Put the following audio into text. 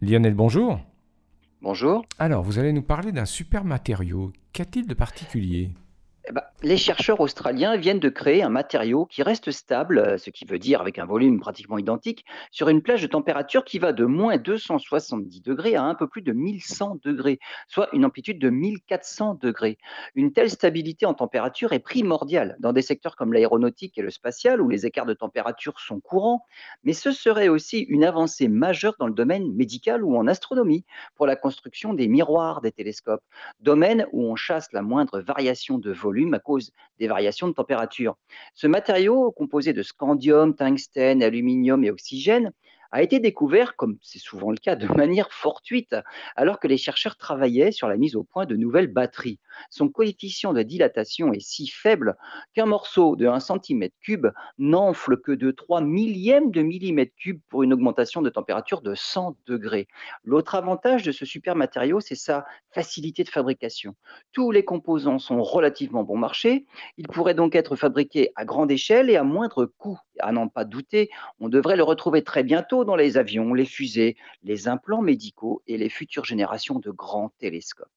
Lionel, bonjour. Bonjour. Alors, vous allez nous parler d'un super matériau. Qu'a-t-il de particulier? Eh ben, les chercheurs australiens viennent de créer un matériau qui reste stable, euh, ce qui veut dire avec un volume pratiquement identique, sur une plage de température qui va de moins 270 degrés à un peu plus de 1100 degrés, soit une amplitude de 1400 degrés. Une telle stabilité en température est primordiale dans des secteurs comme l'aéronautique et le spatial, où les écarts de température sont courants, mais ce serait aussi une avancée majeure dans le domaine médical ou en astronomie, pour la construction des miroirs des télescopes, domaine où on chasse la moindre variation de à cause des variations de température. Ce matériau, composé de scandium, tungstène, aluminium et oxygène, a été découvert, comme c'est souvent le cas, de manière fortuite, alors que les chercheurs travaillaient sur la mise au point de nouvelles batteries. Son coefficient de dilatation est si faible qu'un morceau de 1 cm3 n'enfle que de 3 millièmes de millimètre cube pour une augmentation de température de 100 degrés. L'autre avantage de ce super matériau, c'est sa facilité de fabrication. Tous les composants sont relativement bon marché. Ils pourraient donc être fabriqués à grande échelle et à moindre coût. À n'en pas douter, on devrait le retrouver très bientôt dans les avions, les fusées, les implants médicaux et les futures générations de grands télescopes.